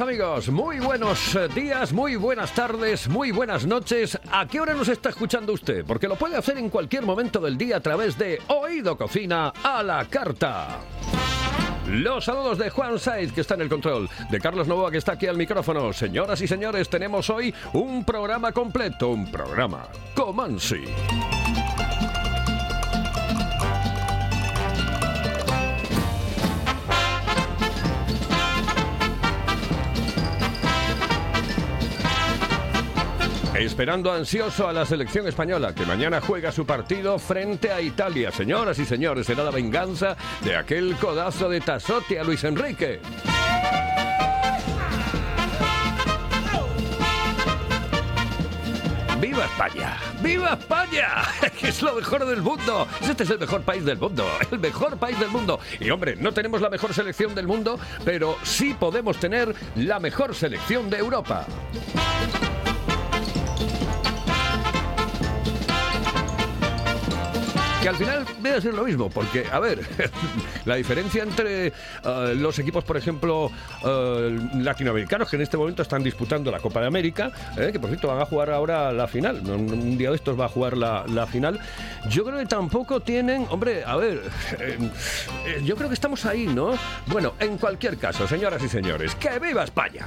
Amigos, muy buenos eh, días, muy buenas tardes, muy buenas noches. ¿A qué hora nos está escuchando usted? Porque lo puede hacer en cualquier momento del día a través de Oído Cocina a la carta. Los saludos de Juan Saiz, que está en el control, de Carlos Novoa, que está aquí al micrófono. Señoras y señores, tenemos hoy un programa completo, un programa Comansi. Esperando ansioso a la selección española, que mañana juega su partido frente a Italia. Señoras y señores, será la venganza de aquel codazo de Tasotti a Luis Enrique. ¡Viva España! ¡Viva España! Es lo mejor del mundo. Este es el mejor país del mundo. El mejor país del mundo. Y hombre, no tenemos la mejor selección del mundo, pero sí podemos tener la mejor selección de Europa. Que al final debe ser lo mismo, porque, a ver, la diferencia entre eh, los equipos, por ejemplo, eh, latinoamericanos, que en este momento están disputando la Copa de América, eh, que por cierto van a jugar ahora la final, un, un día de estos va a jugar la, la final, yo creo que tampoco tienen, hombre, a ver, yo creo que estamos ahí, ¿no? Bueno, en cualquier caso, señoras y señores, ¡que viva España!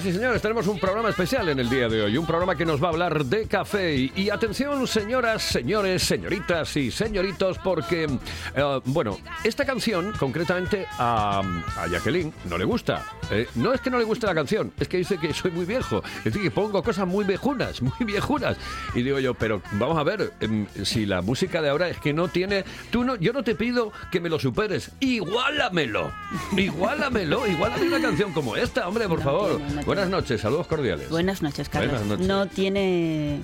Señoras y señores, tenemos un programa especial en el día de hoy, un programa que nos va a hablar de café. Y, atención, señoras, señores, señoritas y señoritos, porque, eh, bueno, esta canción, concretamente a, a Jacqueline, no le gusta. Eh, no es que no le guste la canción, es que dice que soy muy viejo. Es decir, que pongo cosas muy viejunas, muy viejunas. Y digo yo, pero vamos a ver, em, si la música de ahora es que no tiene. Tú no, yo no te pido que me lo superes, igualamelo. Igualamelo, igualame una canción como esta, hombre, por No favor. tiene, no Buenas noches, saludos cordiales. Buenas noches, Carlos. Buenas noches. No tiene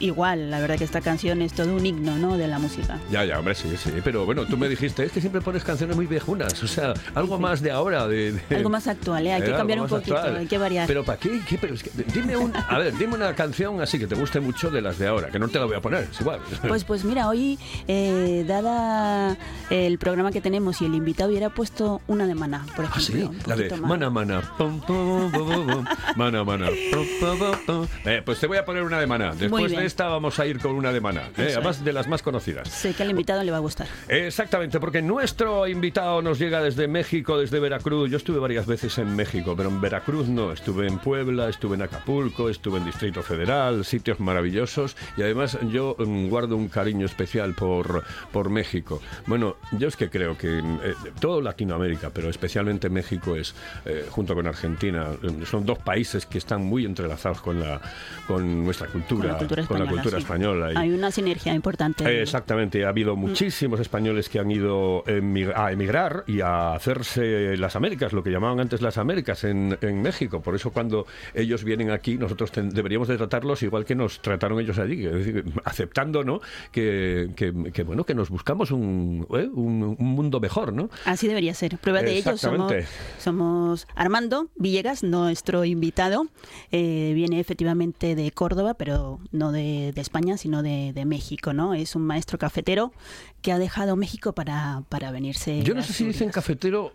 igual, la verdad que esta canción es todo un himno, ¿no? De la música. Ya, ya, hombre, sí, sí. Pero bueno, tú me dijiste, es que siempre pones canciones muy viejunas. O sea, algo más de ahora. De, de- Algo más actual, ¿eh? hay que Eh, cambiar un poquito, actual. hay que variar. Pero ¿para qué? ¿Qué? Pero es que- dime un, a ver, dime una canción así que te guste mucho de las de ahora, que no te la voy a poner, es igual. Pues, pues mira, hoy, eh, dada el programa que tenemos y el invitado, hubiera puesto una de Maná, por Ah, sí, ejemplo. la de pum, pum, pum, pum, pum, mana mana. Eh, pues te voy a poner una de mana. Después de esta vamos a ir con una de mana, eh, además de las más conocidas. Sé que al invitado le va a gustar. Exactamente, porque nuestro invitado nos llega desde México, desde Veracruz. Yo estuve varias veces en México, pero en Veracruz no. Estuve en Puebla, estuve en Acapulco, estuve en Distrito Federal, sitios maravillosos. Y además yo mm, guardo un cariño especial por, por México. Bueno, yo es que creo que eh, todo Latinoamérica, pero especialmente México es, eh, junto con Argentina, eh, son dos países que están muy entrelazados con, la, con nuestra cultura, Con la cultura con española. la cultura sí. española. Y- Hay una sinergia importante. Exactamente, ha habido muchísimos españoles que han ido emig- a emigrar y a hacerse las Américas, lo que llamaban antes las Américas en, en México. Por eso cuando ellos vienen aquí, nosotros deberíamos de tratarlos igual que nos trataron ellos allí, es decir, aceptando, ¿no? Que, que- que, bueno, que nos buscamos un, ¿eh? un, un mundo mejor, ¿no? Así debería ser. Prueba de ello somos, somos Armando Villegas, nuestro invitado. Eh, viene efectivamente de Córdoba, pero no de, de España, sino de, de México, ¿no? Es un maestro cafetero que ha dejado México para, para venirse. Yo no sé si dicen cafetero.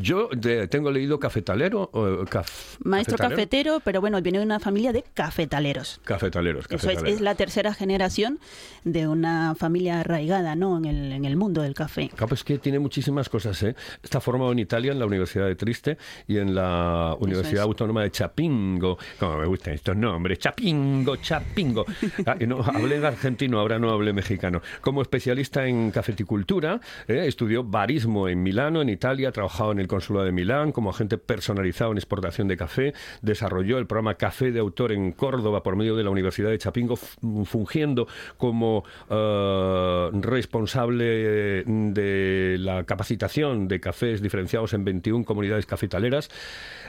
Yo de- tengo leído cafetalero. caf- Maestro cafetero, pero bueno, viene de una familia de cafetaleros. Cafetaleros, Eso es, cafetaleros. es la tercera generación de una familia arraigada ¿no? en, el, en el mundo del café. Claro, pues que tiene muchísimas cosas, ¿eh? Está formado en Italia, en la Universidad de Triste y en la Universidad es. Autónoma de Chapingo. Como me gustan estos nombres, Chapingo, Chapingo. Ah, no, hablé en argentino, ahora no hablé mexicano. Como especialista en cafeticultura, ¿eh? estudió barismo en Milano, en Italia, ha trabajado en el Consulado de Milán como agente personalizado en exportación de café, desarrolló el programa Café de Autor en Córdoba por medio de la Universidad de Chapingo, fungiendo como eh, responsable de la capacitación de cafés diferenciados en 21 comunidades cafetaleras.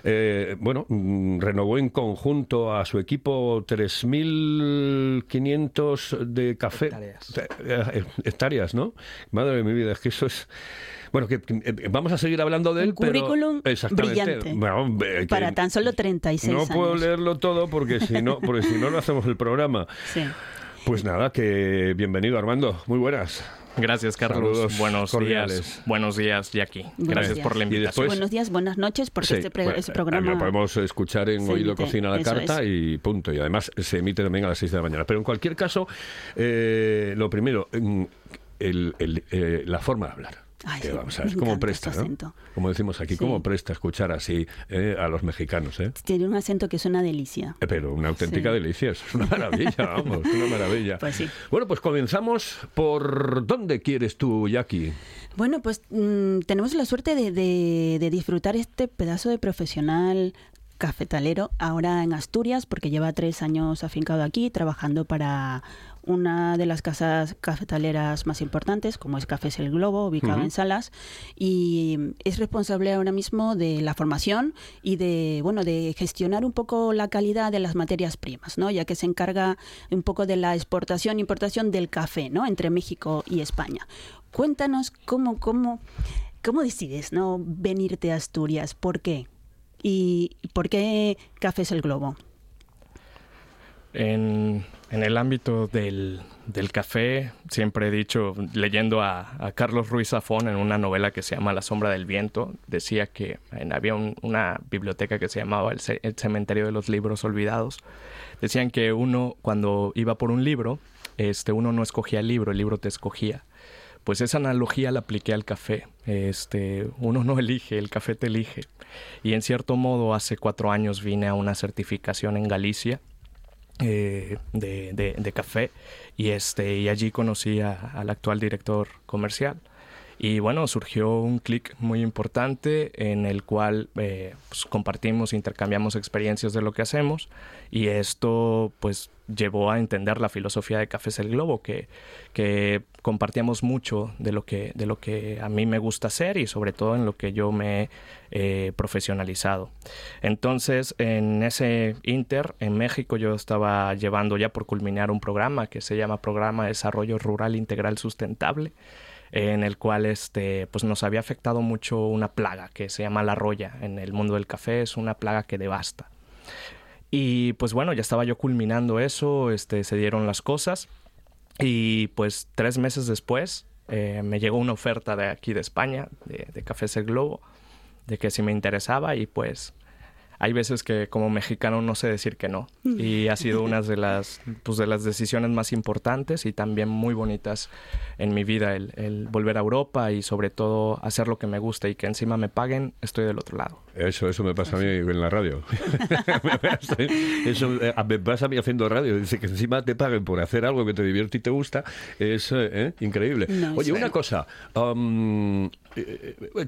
Eh, bueno, mm, renovó en conjunto a su equipo 3.500 de café. Hectáreas. Eh, hectáreas, ¿no? Madre de mi vida, es que eso es... Bueno, que, que, eh, vamos a seguir hablando de Un él, pero... currículum Exactamente. brillante. Bueno, eh, que Para tan solo 36 No años. puedo leerlo todo porque si no, porque si no, no hacemos el programa. Sí. Pues nada, que bienvenido Armando, muy buenas. Gracias, Carlos. Saludos Buenos cordiales. días. Buenos días, Jackie. Buenos Gracias días. por la invitación. después- Buenos días, buenas noches, porque Sí, este, pre- bueno, ese eh, programa... Lo podemos escuchar en Oído emite, Cocina la Carta es. y punto. Y además se emite también a las 6 de la mañana. Pero en cualquier caso, eh, lo primero, mm, el- el, eh, la forma de hablar. Ay, Que sí, ver, cómo encanta presta, ¿no? Como decimos aquí, Sí. cómo presta escuchar así eh, a los mexicanos, ¿eh? Tiene un acento que es una delicia. Eh, Pero una auténtica Sí. delicia, es una maravilla, vamos, una maravilla. Pues sí. Bueno, pues comenzamos por ¿dónde quieres tú, Jackie? Bueno, pues mm, tenemos la suerte de, de- de disfrutar este pedazo de profesional cafetalero ahora en Asturias, porque lleva tres años afincado aquí, trabajando para una de las casas cafetaleras más importantes, como es Cafés El Globo, ubicado en Salas, y es responsable ahora mismo de la formación y de bueno de gestionar un poco la calidad de las materias primas, ¿no? Ya que se encarga un poco de la exportación e importación del café, ¿no? Entre México y España. Cuéntanos cómo cómo cómo decides, ¿no? Venirte a Asturias, ¿por qué? ¿Y por qué Cafés El Globo? En, el ámbito del, del café, siempre he dicho, leyendo a, Carlos Ruiz Zafón en una novela que se llama La sombra del viento, decía que había un- una biblioteca que se llamaba el, el Cementerio de los Libros Olvidados. Decían que uno, cuando iba por un libro, este, uno no escogía el libro, el libro te escogía. Pues esa analogía la apliqué al café. Este, uno no elige, el café te elige. Y en cierto modo, hace cuatro años vine a una certificación en Galicia eh, de, de- de café. Y este y allí conocí a- al actual director comercial. Y bueno, surgió un clic muy importante en el cual eh, pues, compartimos, intercambiamos experiencias de lo que hacemos. Y esto pues llevó a entender la filosofía de Cafés el Globo, que, que compartíamos mucho de lo, que, de lo que a mí me gusta hacer y sobre todo en lo que yo me he eh, profesionalizado. Entonces, en ese Inter, en México, yo estaba llevando ya por culminar un programa que se llama Programa de Desarrollo Rural Integral Sustentable en el cual este, pues nos había afectado mucho una plaga que se llama la roya en el mundo del café, es una plaga que devasta. Y pues bueno, ya estaba yo culminando eso, este, se dieron las cosas y pues tres meses después eh, me llegó una oferta de aquí de España, de, de Cafés El Globo, de que si me interesaba y pues hay veces que como mexicano no sé decir que no. Y ha sido una de las, pues, de las decisiones más importantes y también muy bonitas en mi vida, el, el, volver a Europa y sobre todo hacer lo que me gusta y que encima me paguen, estoy del otro lado. Eso, eso me pasa a mí en la radio. eso eh, me pasa a mí haciendo radio. Dice que encima te paguen por hacer algo que te divierte y te gusta. Es eh, increíble. No, Oye, una cosa. Um,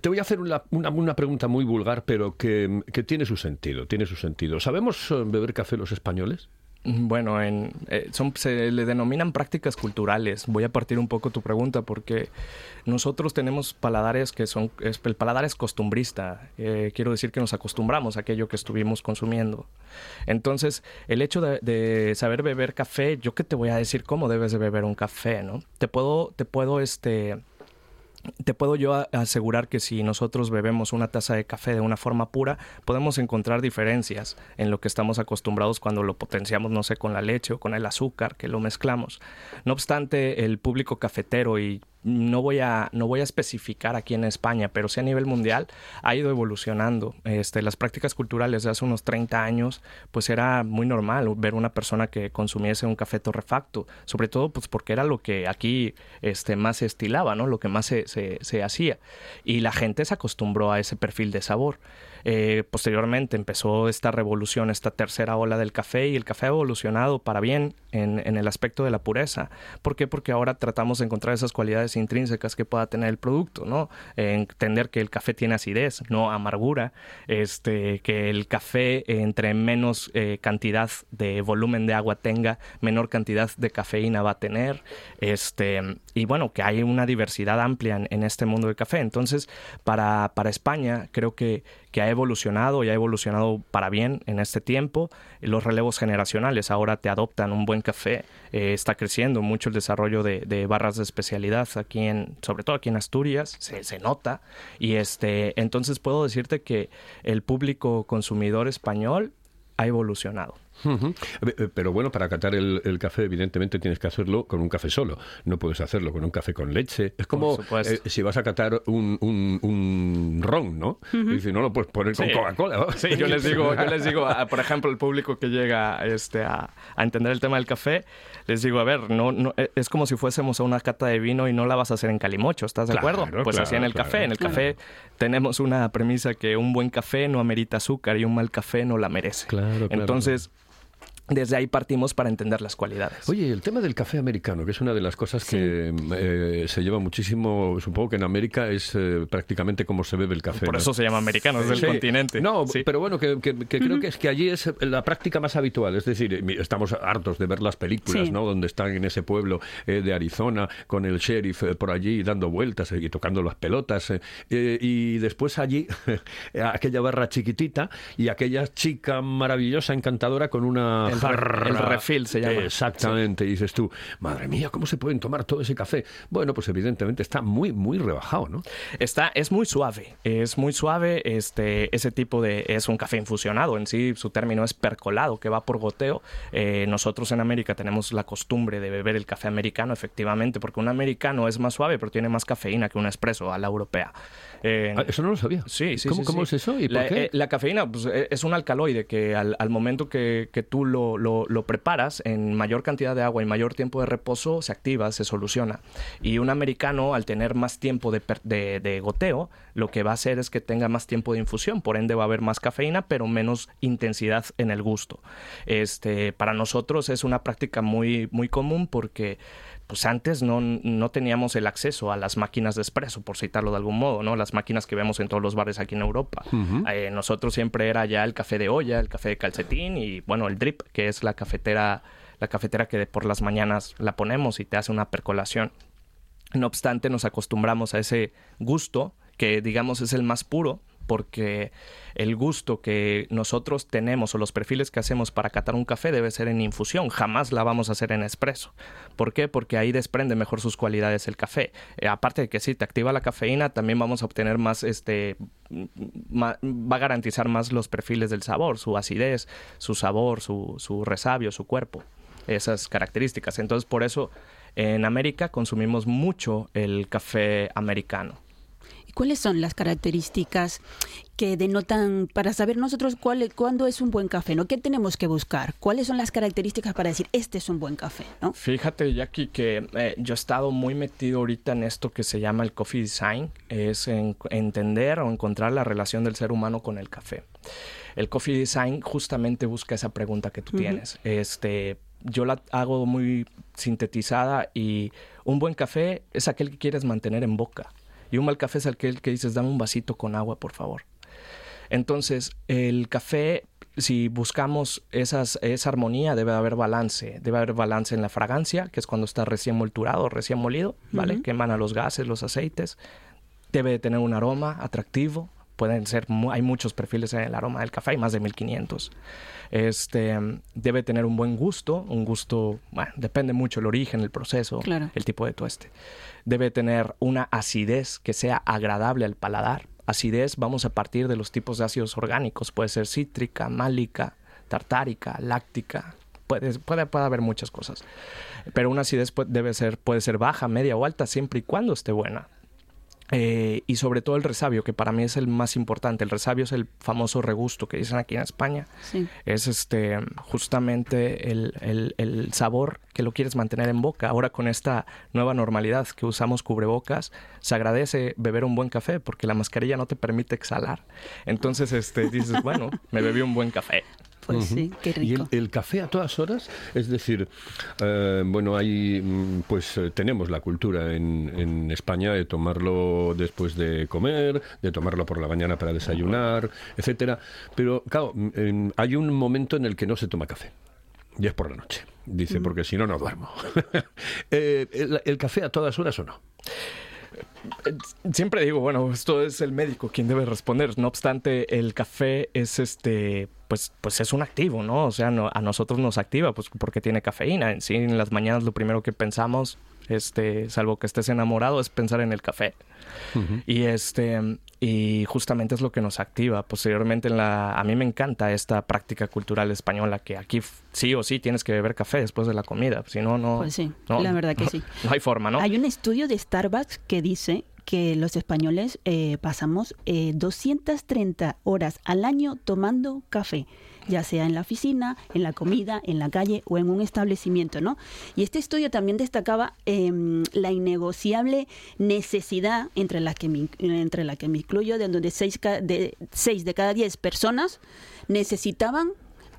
te voy a hacer una, una, una pregunta muy vulgar, pero que, que, tiene su sentido. Tiene su sentido. ¿Sabemos beber café los españoles? Bueno, en, eh, son, se le denominan prácticas culturales. Voy a partir un poco tu pregunta porque nosotros tenemos paladares que son, el paladar es costumbrista. Eh, quiero decir que nos acostumbramos a aquello que estuvimos consumiendo. Entonces, el hecho de, saber beber café, yo qué te voy a decir cómo debes de beber un café, ¿no? Te puedo, te puedo, este, te puedo yo asegurar que si nosotros bebemos una taza de café de una forma pura, podemos encontrar diferencias en lo que estamos acostumbrados cuando lo potenciamos, no sé, con la leche o con el azúcar, que lo mezclamos. No obstante, el público cafetero y no voy a no voy a especificar aquí en España, pero sí a nivel mundial ha ido evolucionando. Este, las prácticas culturales de hace unos 30 años, pues era muy normal ver una persona que consumiese un café torrefacto, sobre todo pues porque era lo que aquí este, más se estilaba, ¿no? Lo que más se, se, se hacía. Y la gente se acostumbró a ese perfil de sabor. Eh, posteriormente empezó esta revolución, esta tercera ola del café y el café ha evolucionado para bien en, en, el aspecto de la pureza. ¿Por qué? Porque ahora tratamos de encontrar esas cualidades intrínsecas que pueda tener el producto, ¿no? entender que el café tiene acidez, no amargura, este, que el café entre menos eh, cantidad de volumen de agua tenga, menor cantidad de cafeína va a tener, este, y bueno, que hay una diversidad amplia en, en este mundo del café. Entonces, para, para España, creo que, que ha evolucionado y ha evolucionado para bien en este tiempo. Los relevos generacionales ahora te adoptan un buen café. Eh, está creciendo mucho el desarrollo de, barras de especialidad aquí en, sobre todo aquí en Asturias, se, se, nota. Y este, entonces puedo decirte que el público consumidor español ha evolucionado. Uh -huh. Pero bueno, para catar el, el, café, evidentemente tienes que hacerlo con un café solo. No puedes hacerlo con un café con leche. Es como eh, si vas a catar un, un, un ron, ¿no? Uh -huh. Y dices, no lo puedes poner sí. con Coca-Cola. Sí, yo les digo, yo les digo a, por ejemplo, el público que llega este, a, a, entender el tema del café, les digo, a ver, no, no, es como si fuésemos a una cata de vino y no la vas a hacer en calimocho, ¿estás de claro, acuerdo? Pues claro, así en el claro, café. En el café tenemos una premisa que un buen café no amerita azúcar y un mal café no la merece. Entonces desde ahí partimos para entender las cualidades. Oye, el tema del café americano, que es una de las cosas sí. que eh, se lleva muchísimo, supongo que en América es eh, prácticamente como se bebe el café. Por ¿no? eso se llama americano, es del sí. continente. No, sí. pero bueno, que, que, que uh -huh. creo que es que allí es la práctica más habitual. Es decir, estamos hartos de ver las películas, ¿no? Donde están en ese pueblo eh, de Arizona con el sheriff eh, por allí dando vueltas y tocando las pelotas. eh, y después allí aquella barra chiquitita y aquella chica maravillosa, encantadora con una el, el refill se llama. Exactamente. Y dices tú, madre mía, ¿cómo se pueden tomar todo ese café? Bueno, pues evidentemente está muy, muy rebajado, ¿no? Está, es muy suave. Es muy suave. Este, ese tipo de. Es un café infusionado. En sí, su término es percolado, que va por goteo. Eh, nosotros en América tenemos la costumbre de beber el café americano, efectivamente, porque un americano es más suave, pero tiene más cafeína que un espresso a la europea. Eh, ah, eso no lo sabía. Sí, sí. ¿Cómo, sí, ¿cómo sí. es eso? ¿Y la, por qué? Eh, la, cafeína pues, es un alcaloide que al, al momento que, que tú lo, lo, lo, preparas en mayor cantidad de agua y mayor tiempo de reposo, se activa, se soluciona. Y un americano, al tener más tiempo de, de, de goteo, lo que va a hacer es que tenga más tiempo de infusión, por ende va a haber más cafeína, pero menos intensidad en el gusto. Este, para nosotros es una práctica muy, muy común porque pues antes no, no teníamos el acceso a las máquinas de espresso, por citarlo de algún modo, ¿no? Las máquinas que vemos en todos los bares aquí en Europa. Eh, nosotros siempre era ya el café de olla, el café de calcetín y, bueno, el drip, que es la cafetera, la cafetera que por las mañanas la ponemos y te hace una percolación. No obstante, nos acostumbramos a ese gusto, que digamos es el más puro, porque el gusto que nosotros tenemos o los perfiles que hacemos para catar un café debe ser en infusión, jamás la vamos a hacer en espresso. ¿Por qué? Porque ahí desprende mejor sus cualidades el café. Eh, aparte de que si te activa la cafeína, también vamos a obtener más, este, va a garantizar más los perfiles del sabor, su acidez, su sabor, su, su resabio, su cuerpo, esas características. Entonces, por eso en América consumimos mucho el café americano. ¿Y cuáles son las características que denotan para saber nosotros cuál, cuándo es un buen café? ¿no? ¿Qué tenemos que buscar? ¿Cuáles son las características para decir este es un buen café? ¿no? Fíjate, Jackie, que eh, yo he estado muy metido ahorita en esto que se llama el coffee design, es en- entender o encontrar la relación del ser humano con el café. El coffee design justamente busca esa pregunta que tú Ujú. tienes. Este, yo la hago muy sintetizada y un buen café es aquel que quieres mantener en boca y un mal café es aquel que dices dame un vasito con agua, por favor. Entonces, el café, si buscamos esas, esa armonía, debe haber balance. Debe haber balance en la fragancia, que es cuando está recién molturado, recién molido, ¿vale? Que emana los gases, los aceites. Debe de tener un aroma atractivo. Pueden ser, hay muchos perfiles en el aroma del café, hay más de 1500. Este, debe tener un buen gusto, un gusto, bueno, depende mucho el origen, el proceso, Claro. el tipo de tueste. Debe tener una acidez que sea agradable al paladar. Acidez, vamos a partir de los tipos de ácidos orgánicos. Puede ser cítrica, málica, tartárica, láctica. Puede, puede, puede haber muchas cosas. Pero una acidez debe ser, puede ser baja, media o alta, siempre y cuando esté buena. Eh, y sobre todo el resabio, que para mí es el más importante. El resabio es el famoso regusto que dicen aquí en España. Sí. Es este justamente el, el- el sabor que lo quieres mantener en boca. Ahora con esta nueva normalidad que usamos cubrebocas, se agradece beber un buen café porque la mascarilla no te permite exhalar. Entonces este, dices, bueno, me bebí un buen café. Pues sí, qué ¿Y el, rico. el café a todas horas? Es decir, eh, bueno, hay, mm, pues eh, tenemos la cultura en, en España de tomarlo después de comer, de tomarlo por la mañana para desayunar, etcétera. Pero, claro, mm, hay un momento en el que no se toma café. Y es por la noche. Dice, porque si no, no duermo. Eh, el, el café a todas horas o no? Siempre digo, bueno, esto es el médico quien debe responder. No obstante, el café es este, pues, pues es un activo, ¿no? O sea, no- a nosotros nos activa, pues porque tiene cafeína. En sí, en las mañanas lo primero que pensamos, este, salvo que estés enamorado, es pensar en el café. Y este, y justamente es lo que nos activa. Posteriormente, en la, a mí me encanta esta práctica cultural española que aquí sí o sí tienes que beber café después de la comida, si no, no. Pues sí, no- la verdad que sí. No hay forma, ¿no? Hay un estudio de Starbucks que dice que los españoles eh, pasamos eh, 230 horas al año tomando café, ya sea en la oficina, en la comida, en la calle o en un establecimiento, ¿no? Y este estudio también destacaba em, la innegociable necesidad entre la que me, entre la que me incluyo, de donde seis, ca- de, seis de cada diez personas necesitaban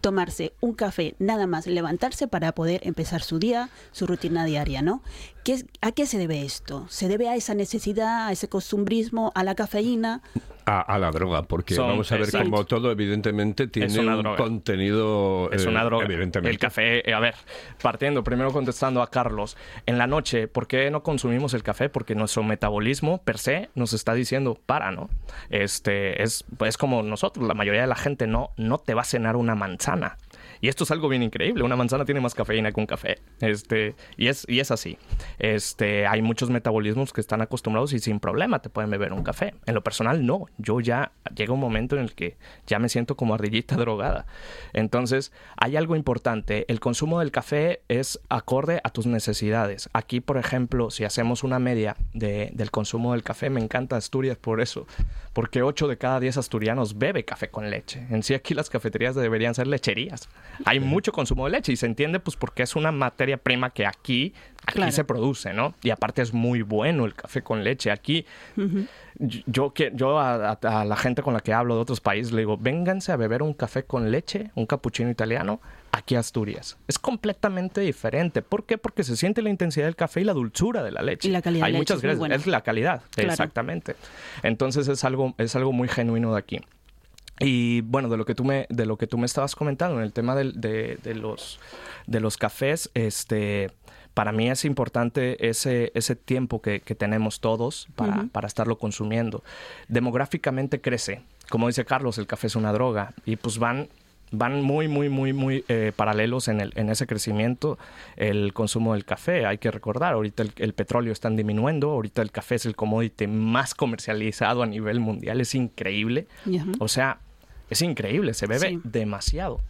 tomarse un café, nada más levantarse para poder empezar su día, su rutina diaria, ¿no? ¿Qué ¿A qué se debe esto? ¿Se debe a esa necesidad, a ese costumbrismo, a la cafeína? A, a la droga, porque Son- vamos a ver exacto. como todo evidentemente tiene un droga. contenido Es eh, una droga. evidentemente. El café, eh, a ver, partiendo, primero contestando a Carlos, en la noche, ¿por qué no consumimos el café? Porque nuestro metabolismo per se nos está diciendo para, ¿no? Este, es, es como nosotros, la mayoría de la gente no, no te va a cenar una manzana. Y esto es algo bien increíble. Una manzana tiene más cafeína que un café. Este, y es, y es así. Este, hay muchos metabolismos que están acostumbrados y sin problema te pueden beber un café. En lo personal, no. Yo ya llega un momento en el que ya me siento como ardillita drogada. Entonces, hay algo importante. El consumo del café es acorde a tus necesidades. Aquí, por ejemplo, si hacemos una media de- del consumo del café, me encanta Asturias por eso. Porque 8 de cada 10 asturianos bebe café con leche. En sí, aquí las cafeterías deberían ser lecherías. Hay mucho consumo de leche y se entiende pues porque es una materia prima que aquí, aquí Claro. se produce, ¿no? Y aparte es muy bueno el café con leche. Aquí yo, que, yo a, a- a la gente con la que hablo de otros países le digo, vénganse a beber un café con leche, un cappuccino italiano, aquí a Asturias. Es completamente diferente. ¿Por qué? Porque se siente la intensidad del café y la dulzura de la leche. Y la calidad de Hay leche muchas es muy gracias. buena. Es la calidad, Claro. exactamente. Entonces es algo, es algo muy genuino de aquí. Y bueno, de lo que tú me, de lo que tú me estabas comentando, en el tema de, de los, de los cafés, este, para mí es importante ese, ese tiempo que, que tenemos todos para, para estarlo consumiendo. Demográficamente crece. Como dice Carlos, el café es una droga. Y pues van, van muy, muy, muy, muy eh, paralelos en, el, en ese crecimiento el consumo del café. Hay que recordar, ahorita el, el petróleo está disminuyendo, ahorita el café es el commodity más comercializado a nivel mundial. Es increíble. O sea, es increíble, se bebe Sí. demasiado.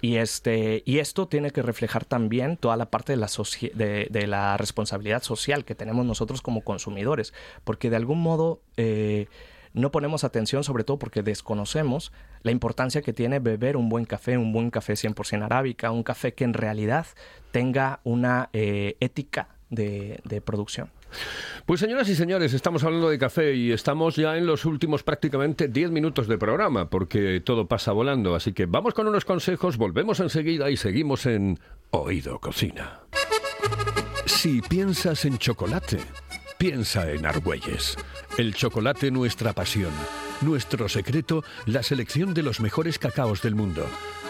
Y este y esto tiene que reflejar también toda la parte de la de, de la responsabilidad social que tenemos nosotros como consumidores, porque de algún modo eh, no ponemos atención, sobre todo porque desconocemos la importancia que tiene beber un buen café, un buen café 100% arábica, un café que en realidad tenga una eh, ética de, de producción. Pues señoras y señores, estamos hablando de café y estamos ya en los últimos prácticamente 10 minutos de programa, porque todo pasa volando. Así que vamos con unos consejos, volvemos enseguida y seguimos en Oído Cocina. Si piensas en chocolate, piensa en Argüelles. El chocolate nuestra pasión. Nuestro secreto, la selección de los mejores cacaos del mundo.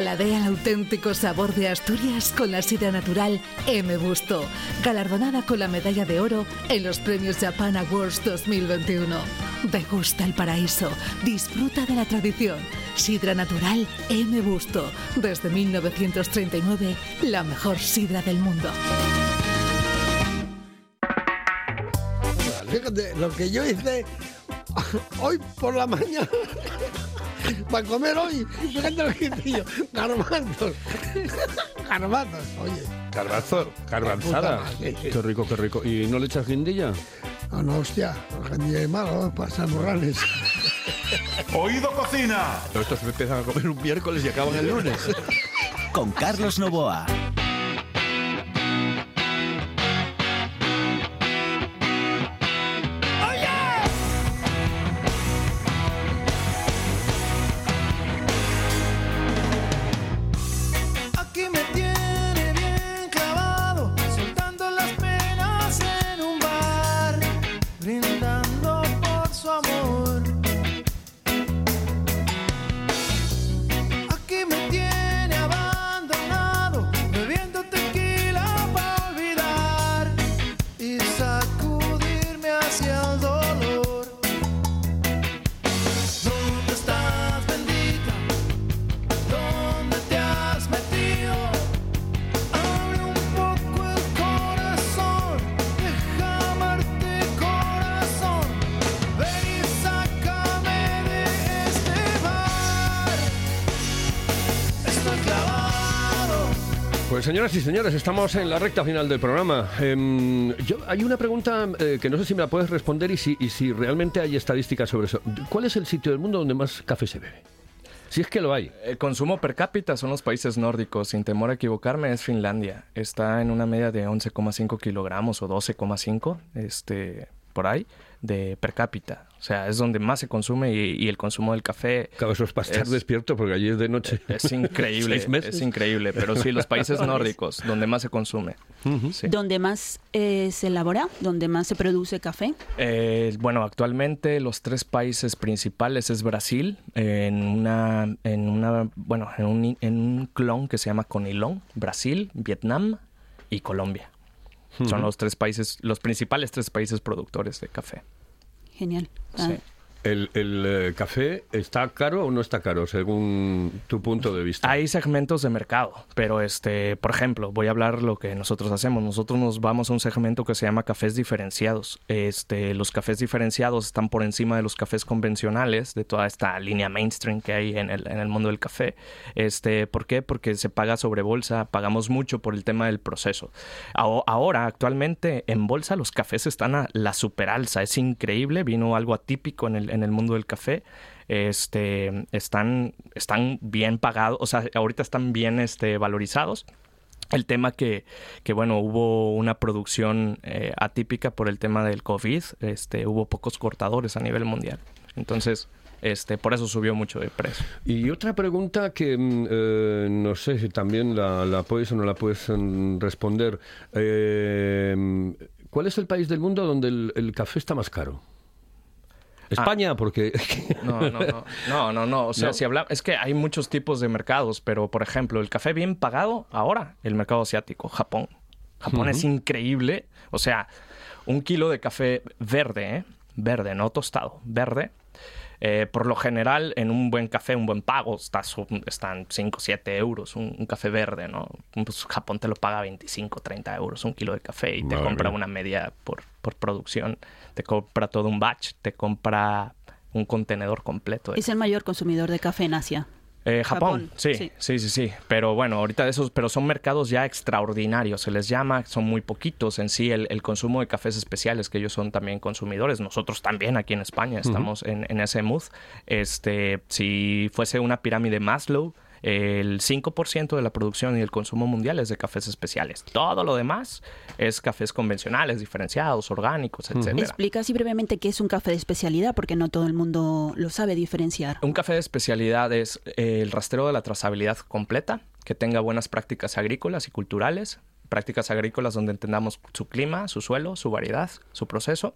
Paladea el auténtico sabor de Asturias con la sidra natural M Busto, galardonada con la medalla de oro en los premios Japan Awards 2021. Degusta el paraíso, disfruta de la tradición. Sidra natural M Busto, desde 1939, la mejor sidra del mundo. Fíjate, lo que yo hice hoy por la mañana para comer hoy, fíjate lo que yo, garbanzos. Garbanzos, oye. Garbanzo, garbanzada. Qué rico, qué rico. ¿Y no le echas guindilla? No, no, hostia, el es malo para San Morales. Oído Cocina. Estos empiezan a comer un miércoles y acaban el lunes. Con Carlos Novoa. Pues señoras y señores, estamos en la recta final del programa. Em, yo, hay una pregunta eh, que no sé si me la puedes responder y si, y si realmente hay estadísticas sobre eso. ¿Cuál es el sitio del mundo donde más café se bebe? Si es que lo hay. El consumo per cápita son los países nórdicos. Sin temor a equivocarme, es Finlandia. Está en una media de 11,5 kilogramos o 12,5, este, por ahí, de per cápita. O sea, es donde más se consume y, y el consumo del café. Claro, eso es para estar es- despierto porque allí es de noche. Es increíble, Seis meses. es increíble. Pero sí, los países nórdicos, donde más se consume. Sí. Donde más eh, se elabora, donde más se produce café. Eh, bueno, actualmente los tres países principales es Brasil, en una, en una, bueno, en un, en un clon que se llama Conilón, Brasil, Vietnam y Colombia. Son los tres países, los principales tres países productores de café. Genial. Ah, Sí. ¿El, el, eh, café está caro o no está caro, según tu punto de vista? Hay segmentos de mercado, pero este, por ejemplo, voy a hablar lo que nosotros hacemos. Nosotros nos vamos a un segmento que se llama cafés diferenciados. Este, los cafés diferenciados están por encima de los cafés convencionales, de toda esta línea mainstream que hay en el, en el mundo del café. Este, ¿Por qué? Porque se paga sobre bolsa, pagamos mucho por el tema del proceso. Aho- Ahora, actualmente, en bolsa los cafés están a la superalza. Es increíble, vino algo atípico en el, en el mundo del café este, están, están bien pagados, o sea, ahorita están bien este, valorizados. El tema que, que, bueno, hubo una producción eh, atípica por el tema del COVID, este, hubo pocos cortadores a nivel mundial. Entonces, este, por eso subió mucho de precio. Y otra pregunta que mm, eh, no sé si también la, la puedes o no la puedes mm, responder. Eh, ¿Cuál es el país del mundo donde el, el café está más caro? España, porque... No, no, no, no, no, no. O sea, No. si hablamos, es que hay muchos tipos de mercados, pero por ejemplo, el café bien pagado ahora, el mercado asiático, Japón. Japón es increíble. O sea, un kilo de café verde, ¿eh? verde, no tostado, verde. eh, por lo general, en un buen café, un buen pago, está están 5, 7 euros, un, un café verde, ¿no? Pues Japón te lo paga 25, 30 euros un kilo de café y te compra mía. una media por, por producción, te compra todo un batch, te compra un contenedor completo. de Es el mayor consumidor de café en Asia. eh, Japón, Japón, sí, sí. sí, sí, sí. Pero bueno, ahorita de esos, pero son mercados ya extraordinarios, se les llama, son muy poquitos en sí el, el consumo de cafés especiales, que ellos son también consumidores. Nosotros también aquí en España estamos en, en ese mood. Este, si fuese una pirámide Maslow, el 5% de la producción y el consumo mundial es de cafés especiales. Todo lo demás es cafés convencionales, diferenciados, orgánicos, etcétera. Explica así brevemente qué es un café de especialidad, porque no todo el mundo lo sabe diferenciar. Un café de especialidad es eh, el rastreo de la trazabilidad completa, que tenga buenas prácticas agrícolas y culturales, prácticas agrícolas donde entendamos su clima, su suelo, su variedad, su proceso,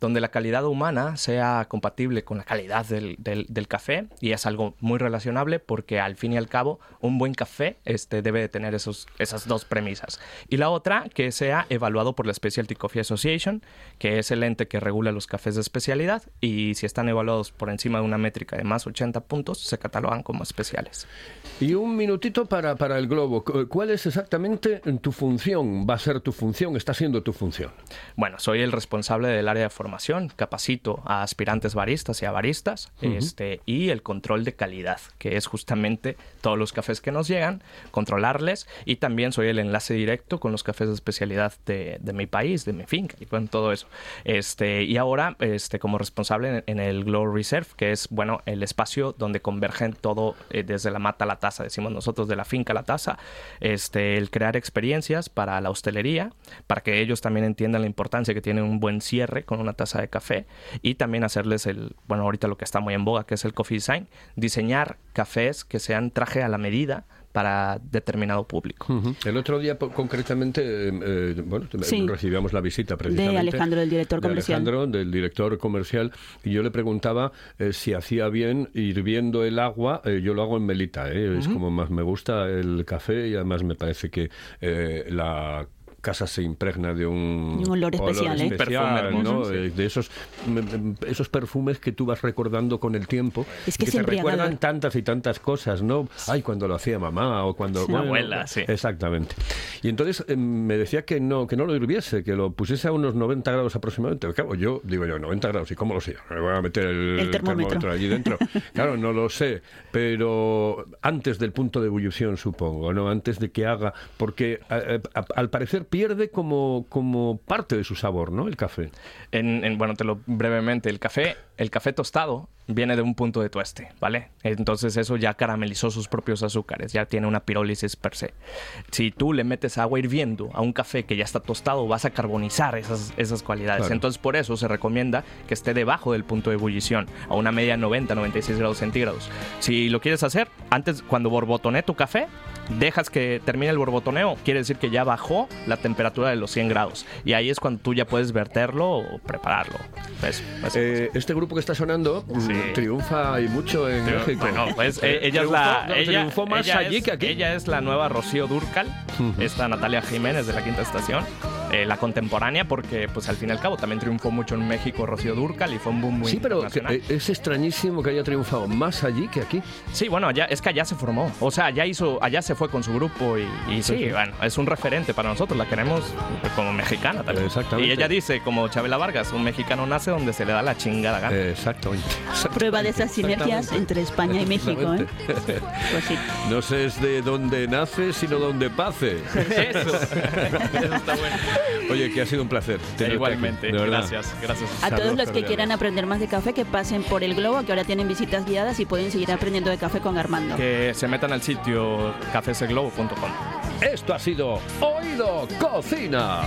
donde la calidad humana sea compatible con la calidad del, del- del café y es algo muy relacionable porque al fin y al cabo un buen café este, debe de tener esos, esas dos premisas. Y la otra, que sea evaluado por la Specialty Coffee Association, que es el ente que regula los cafés de especialidad y si están evaluados por encima de una métrica de más 80 puntos, se catalogan como especiales. Y un minutito para, para el globo. Cu- ¿Cuál es exactamente tu función? ¿Va a ser tu función? ¿Está siendo tu función? Bueno, soy el responsable del área de formación, capacito a aspirantes baristas y a baristas, Ujú. este, y el control de calidad, que es justamente todos los cafés que nos llegan, controlarles, y también soy el enlace directo con los cafés de especialidad de, de mi país, de mi finca, y bueno, todo eso. Este, y ahora, este, como responsable en, en el Glow Reserve, que es, bueno, el espacio donde convergen todo eh, desde la mata a la taza, decimos nosotros, de la finca a la taza, este, el crear experiencias para la hostelería, para que ellos también entiendan la importancia que tiene un buen cierre con una taza de café y también hacerles el, bueno, ahorita lo que está muy en boga, que es el coffee design, diseñar cafés que sean traje a la medida para determinado público. El otro día, concretamente, eh, eh, bueno, Sí. recibíamos la visita precisamente. De Alejandro, del director de comercial. Alejandro, del director comercial, y yo le preguntaba eh, si hacía bien hirviendo el agua. eh, yo lo hago en melita, eh, es como más me gusta el café y además me parece que eh, la casa se impregna de un, Un olor especial, ¿eh? Eh, de esos mm, mm, esos perfumes que tú vas recordando con el tiempo Es que y te recuerdan tantas y tantas cosas, ¿no? Ay, cuando lo hacía mamá o cuando Sí. Abuela, sí. Exactamente. Y entonces eh, me decía que no, que no lo hirviese, que lo pusiese a unos 90 grados aproximadamente. Claro, yo digo yo, 90 grados, ¿y cómo lo sé? Me voy a meter el, El termómetro. allí dentro. Claro, no lo sé, pero antes del punto de ebullición, supongo, ¿no? Antes de que haga, porque a- al parecer pierde como, como parte de su sabor, ¿no? El café. En, en- bueno, te lo brevemente, el café, el café tostado viene de un punto de tueste, ¿vale? Entonces eso ya caramelizó sus propios azúcares, ya tiene una pirólisis per se. Si tú le metes agua hirviendo a un café que ya está tostado, vas a carbonizar esas, esas cualidades. Claro. Entonces por eso se recomienda que esté debajo del punto de ebullición, a una media 90, 96 grados centígrados. Si lo quieres hacer, antes cuando borbotone tu café, dejas que termine el borbotoneo, quiere decir que ya bajó la temperatura de los 100 grados. Y ahí es cuando tú ya puedes verterlo o prepararlo. Es- es- Eh, este grupo que está sonando triunfa y mucho en Pero, México. Bueno, pues eh, ella es la. no, ella, triunfó más ella allí es, que aquí. Ella es la nueva Rocío Durcal, Ujú. esta Natalia Jiménez de la quinta estación. Eh, la contemporánea, porque pues al fin y al cabo también triunfó mucho en México Rocío Dúrcal y fue un boom muy Sí, pero que- eh, es extrañísimo que haya triunfado más allí que aquí. Sí, bueno, allá, es que allá se formó. O sea, allá hizo, allá se fue con su grupo y, y sí, Sí, sí. bueno, es un referente para nosotros, la queremos como mexicana también. Exactamente. Y ella dice, como Chabela Vargas, un mexicano nace donde se le da la chingada gana. Exactamente. Prueba de esas sinergias entre España y México, ¿eh? Pues sí. No sé es de dónde nace, sino dónde pase. Eso. Eso está bueno. Oye, que ha sido un placer. tenerte Igualmente, aquí, de verdad. gracias, gracias. A todos los que quieran aprender más de café, que pasen por el Globo, que ahora tienen visitas guiadas y pueden seguir aprendiendo de café con Armando. Que se metan al sitio cafeseglobo.com. Esto ha sido Oído Cocina.